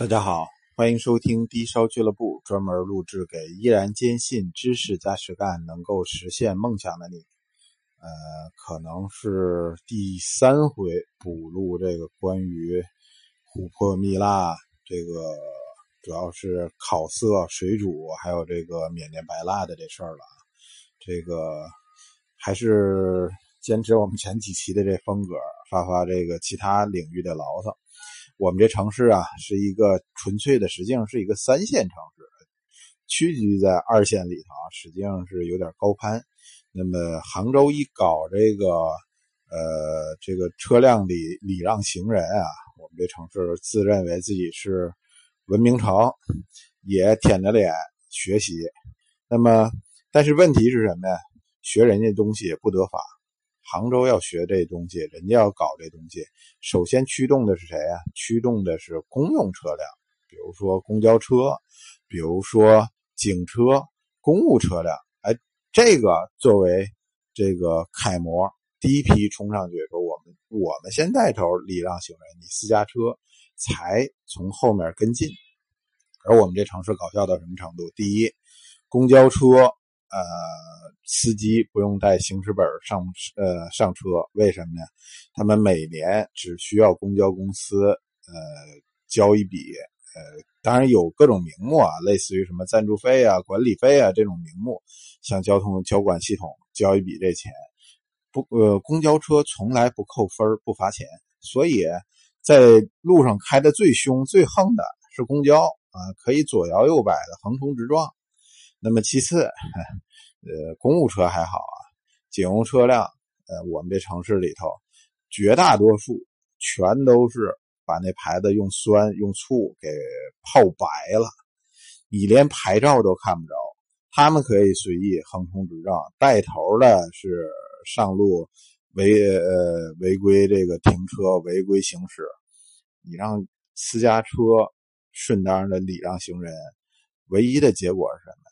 大家好，欢迎收听低烧俱乐部，专门录制给依然坚信知识加实干能够实现梦想的你。呃，可能是第三回补录这个关于琥珀蜜蜡，这个主要是烤色、水煮，还有这个缅甸白蜡的这事儿了。这个还是坚持我们前几期的这风格，发发这个其他领域的牢骚。我们这城市啊，是一个纯粹的，实际上是一个三线城市，屈居在二线里头啊，实际上是有点高攀。那么杭州一搞这个，呃，这个车辆礼礼让行人啊，我们这城市自认为自己是文明城，也舔着脸学习。那么，但是问题是什么呀？学人家东西也不得法。杭州要学这东西，人家要搞这东西，首先驱动的是谁啊？驱动的是公用车辆，比如说公交车，比如说警车、公务车辆。哎，这个作为这个楷模，第一批冲上去说我们我们先带头礼让行人，你私家车才从后面跟进。而我们这城市搞笑到什么程度？第一，公交车。呃，司机不用带行驶本上呃上车，为什么呢？他们每年只需要公交公司呃交一笔呃，当然有各种名目啊，类似于什么赞助费啊、管理费啊这种名目，向交通交管系统交一笔这钱，不呃公交车从来不扣分不罚钱，所以在路上开的最凶最横的是公交啊，可以左摇右摆的横冲直撞。那么其次，呃，公务车还好啊，警用车辆，呃，我们这城市里头，绝大多数全都是把那牌子用酸用醋给泡白了，你连牌照都看不着，他们可以随意横冲直撞，带头的是上路违呃违规这个停车违规行驶，你让私家车顺当的礼让行人，唯一的结果是什么？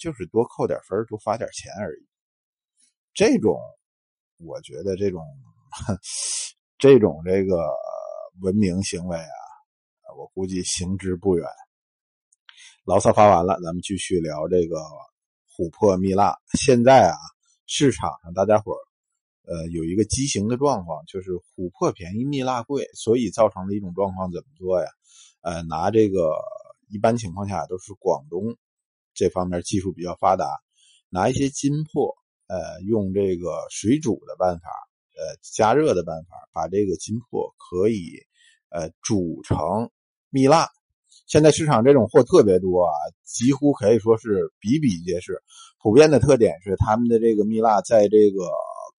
就是多扣点分，多罚点钱而已。这种，我觉得这种，这种这个文明行为啊，我估计行之不远。牢骚发完了，咱们继续聊这个琥珀蜜蜡。现在啊，市场上大家伙呃，有一个畸形的状况，就是琥珀便宜，蜜蜡贵，所以造成了一种状况怎么做呀？呃，拿这个一般情况下都是广东。这方面技术比较发达，拿一些金珀，呃，用这个水煮的办法，呃，加热的办法，把这个金珀可以，呃，煮成蜜蜡。现在市场这种货特别多啊，几乎可以说是比比皆是。普遍的特点是，他们的这个蜜蜡在这个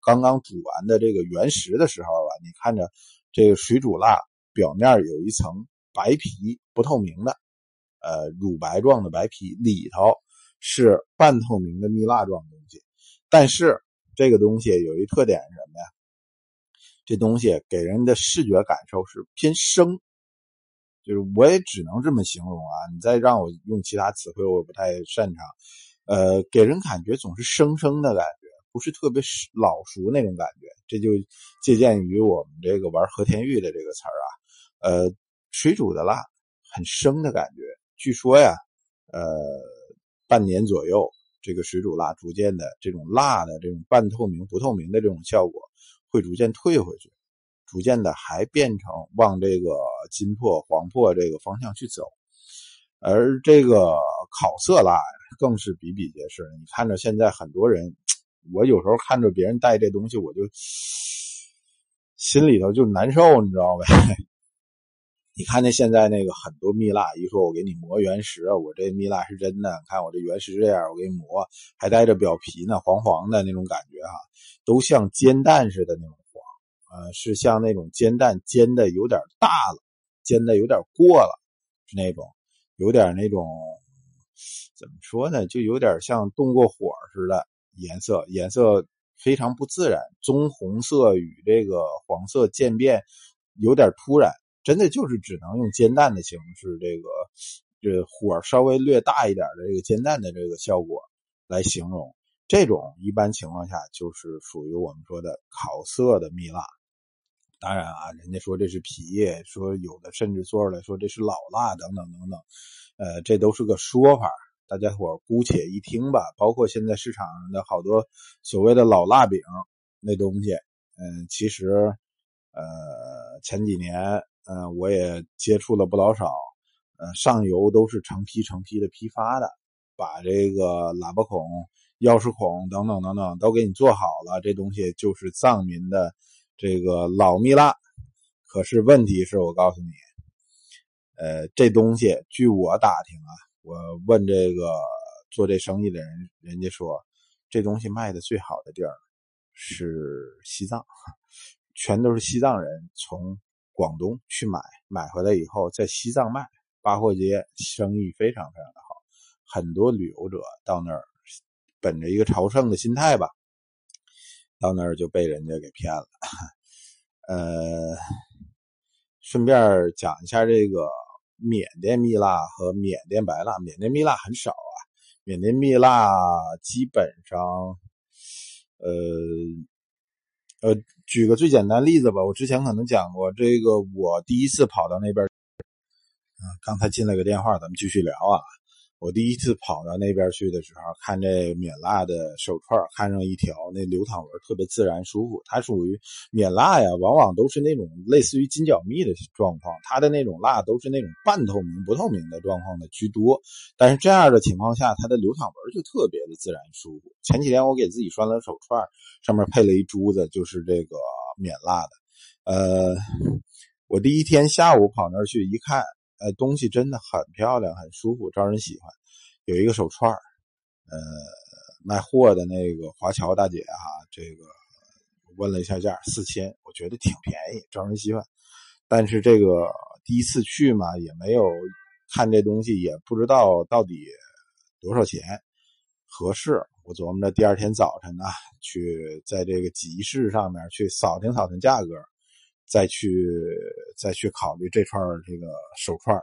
刚刚煮完的这个原石的时候啊，你看着这个水煮蜡表面有一层白皮，不透明的。呃，乳白状的白皮里头是半透明的蜜蜡状东西，但是这个东西有一特点是什么呀？这东西给人的视觉感受是偏生，就是我也只能这么形容啊。你再让我用其他词汇，我不太擅长。呃，给人感觉总是生生的感觉，不是特别老熟那种感觉。这就借鉴于我们这个玩和田玉的这个词儿啊，呃，水煮的蜡很生的感觉。据说呀，呃，半年左右，这个水煮蜡逐渐的这种蜡的这种半透明、不透明的这种效果会逐渐退回去，逐渐的还变成往这个金珀、黄珀这个方向去走。而这个烤色蜡更是比比皆是。你看着现在很多人，我有时候看着别人带这东西，我就心里头就难受，你知道呗。你看那现在那个很多蜜蜡，一说我给你磨原石，我这蜜蜡是真的。看我这原石这样，我给你磨，还带着表皮呢，黄黄的那种感觉哈，都像煎蛋似的那种黄，呃，是像那种煎蛋煎的有点大了，煎的有点过了，是那种有点那种怎么说呢，就有点像动过火似的颜色，颜色非常不自然，棕红色与这个黄色渐变，有点突然。真的就是只能用煎蛋的形式，这个这火稍微略大一点的这个煎蛋的这个效果来形容。这种一般情况下就是属于我们说的烤色的蜜蜡。当然啊，人家说这是皮，说有的甚至做出来说这是老蜡等等等等，呃，这都是个说法，大家伙姑且一听吧。包括现在市场上的好多所谓的老蜡饼那东西，嗯，其实，呃，前几年，嗯，我也接触了不老少，呃，上游都是成批成批的批发的，把这个喇叭孔、钥匙孔等等等等都给你做好了，这东西就是藏民的。这个老蜜蜡，可是问题是我告诉你，呃，这东西据我打听啊，我问这个做这生意的人，人家说这东西卖的最好的地儿是西藏，全都是西藏人从广东去买，买回来以后在西藏卖，八廓街生意非常非常的好，很多旅游者到那儿，本着一个朝圣的心态吧。到那儿就被人家给骗了，呃，顺便讲一下这个缅甸蜜蜡和缅甸白蜡。缅甸蜜蜡很少啊，缅甸蜜蜡基本上，呃，呃，举个最简单例子吧，我之前可能讲过，这个我第一次跑到那边，啊，刚才进来个电话，咱们继续聊啊。我第一次跑到那边去的时候，看这缅蜡的手串，看上一条那流淌纹特别自然舒服。它属于缅蜡呀，往往都是那种类似于金角蜜的状况，它的那种蜡都是那种半透明、不透明的状况的居多。但是这样的情况下，它的流淌纹就特别的自然舒服。前几天我给自己拴了手串，上面配了一珠子，就是这个缅蜡的。呃，我第一天下午跑那儿去一看。哎，东西真的很漂亮，很舒服，招人喜欢。有一个手串呃，卖货的那个华侨大姐哈，这个问了一下价，四千，我觉得挺便宜，招人喜欢。但是这个第一次去嘛，也没有看这东西，也不知道到底多少钱合适。我琢磨着第二天早晨呢，去在这个集市上面去扫听扫听价格。再去再去考虑这串这个手串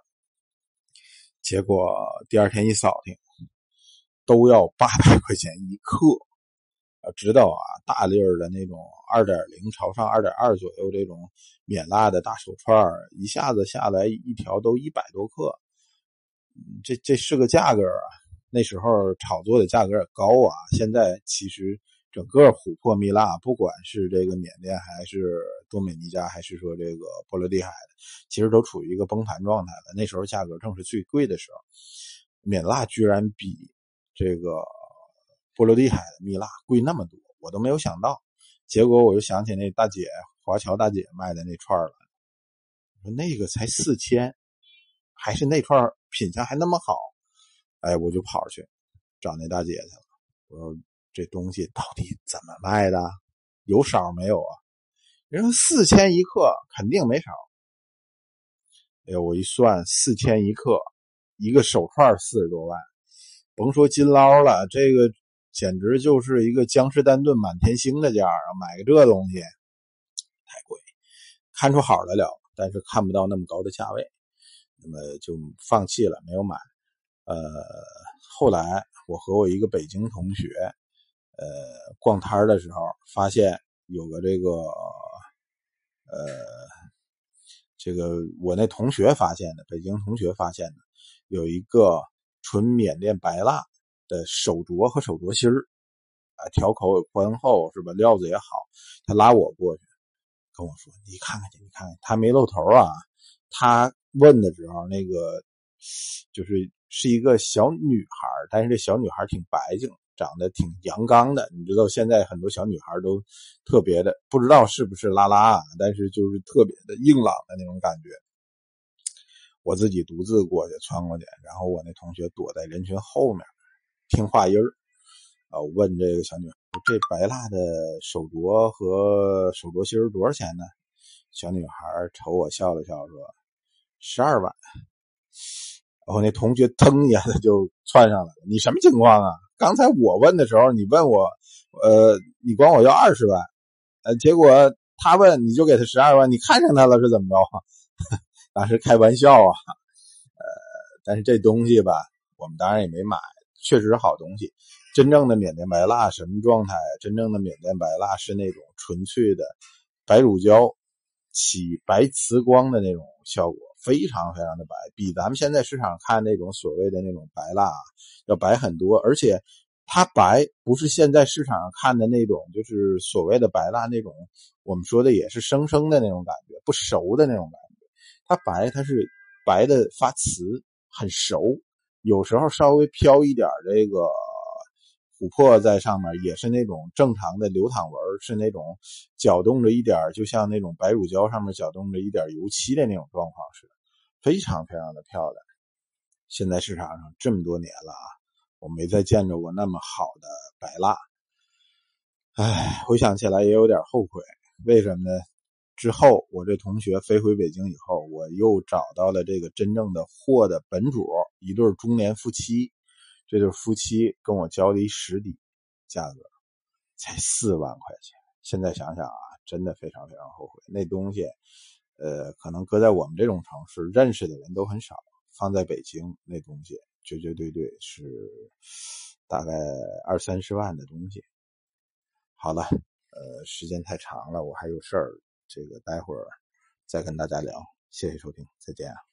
结果第二天一扫听，都要八百块钱一克。要知道啊，大粒儿的那种二点零朝上二点二左右这种免蜡的大手串一下子下来一条都一百多克，这这是个价格啊。那时候炒作的价格也高啊，现在其实。整个琥珀蜜蜡，不管是这个缅甸还是多美尼加，还是说这个波罗的海的，其实都处于一个崩盘状态了。那时候价格正是最贵的时候，缅蜡居然比这个波罗的海的蜜蜡贵那么多，我都没有想到。结果我就想起那大姐华侨大姐卖的那串了，说那个才四千，还是那串品相还那么好，哎，我就跑去找那大姐去了，我说。这东西到底怎么卖的？有少没有啊？人说四千一克，肯定没少。哎呦，我一算，四千一克，一个手串四十多万，甭说金捞了，这个简直就是一个江诗丹顿满天星的价啊！买个这东西太贵，看出好来了，但是看不到那么高的价位，那么就放弃了，没有买。呃，后来我和我一个北京同学。呃，逛摊的时候发现有个这个，呃，这个我那同学发现的，北京同学发现的，有一个纯缅甸白蜡的手镯和手镯芯儿，啊，条口也宽厚，是吧？料子也好。他拉我过去，跟我说：“你看看去，你看看。”他没露头啊。他问的时候，那个就是是一个小女孩，但是这小女孩挺白净。长得挺阳刚的，你知道现在很多小女孩都特别的，不知道是不是拉拉啊，但是就是特别的硬朗的那种感觉。我自己独自过去穿过去，然后我那同学躲在人群后面听话音儿啊，问这个小女孩：“这白蜡的手镯和手镯芯多少钱呢？”小女孩瞅我笑了笑说：“十二万。”然后那同学腾一下子就窜上来了：“你什么情况啊？”刚才我问的时候，你问我，呃，你管我要二十万，呃，结果他问你就给他十二万，你看上他了是怎么着？当时开玩笑啊，呃，但是这东西吧，我们当然也没买，确实是好东西。真正的缅甸白蜡什么状态？真正的缅甸白蜡是那种纯粹的白乳胶起白瓷光的那种效果，非常非常的白，比咱们现在市场看那种所谓的那种白蜡要白很多。而且它白不是现在市场上看的那种，就是所谓的白蜡那种，我们说的也是生生的那种感觉，不熟的那种感觉。它白，它是白的发瓷，很熟，有时候稍微飘一点这个。琥珀在上面也是那种正常的流淌纹，是那种搅动着一点，就像那种白乳胶上面搅动着一点油漆的那种状况似的，非常非常的漂亮。现在市场上这么多年了啊，我没再见着过那么好的白蜡。哎，回想起来也有点后悔，为什么呢？之后我这同学飞回北京以后，我又找到了这个真正的货的本主，一对中年夫妻。这对夫妻跟我交了一实底，价格才四万块钱。现在想想啊，真的非常非常后悔。那东西，呃，可能搁在我们这种城市认识的人都很少，放在北京那东西绝绝对对是大概二三十万的东西。好了，呃，时间太长了，我还有事儿，这个待会儿再跟大家聊。谢谢收听，再见啊。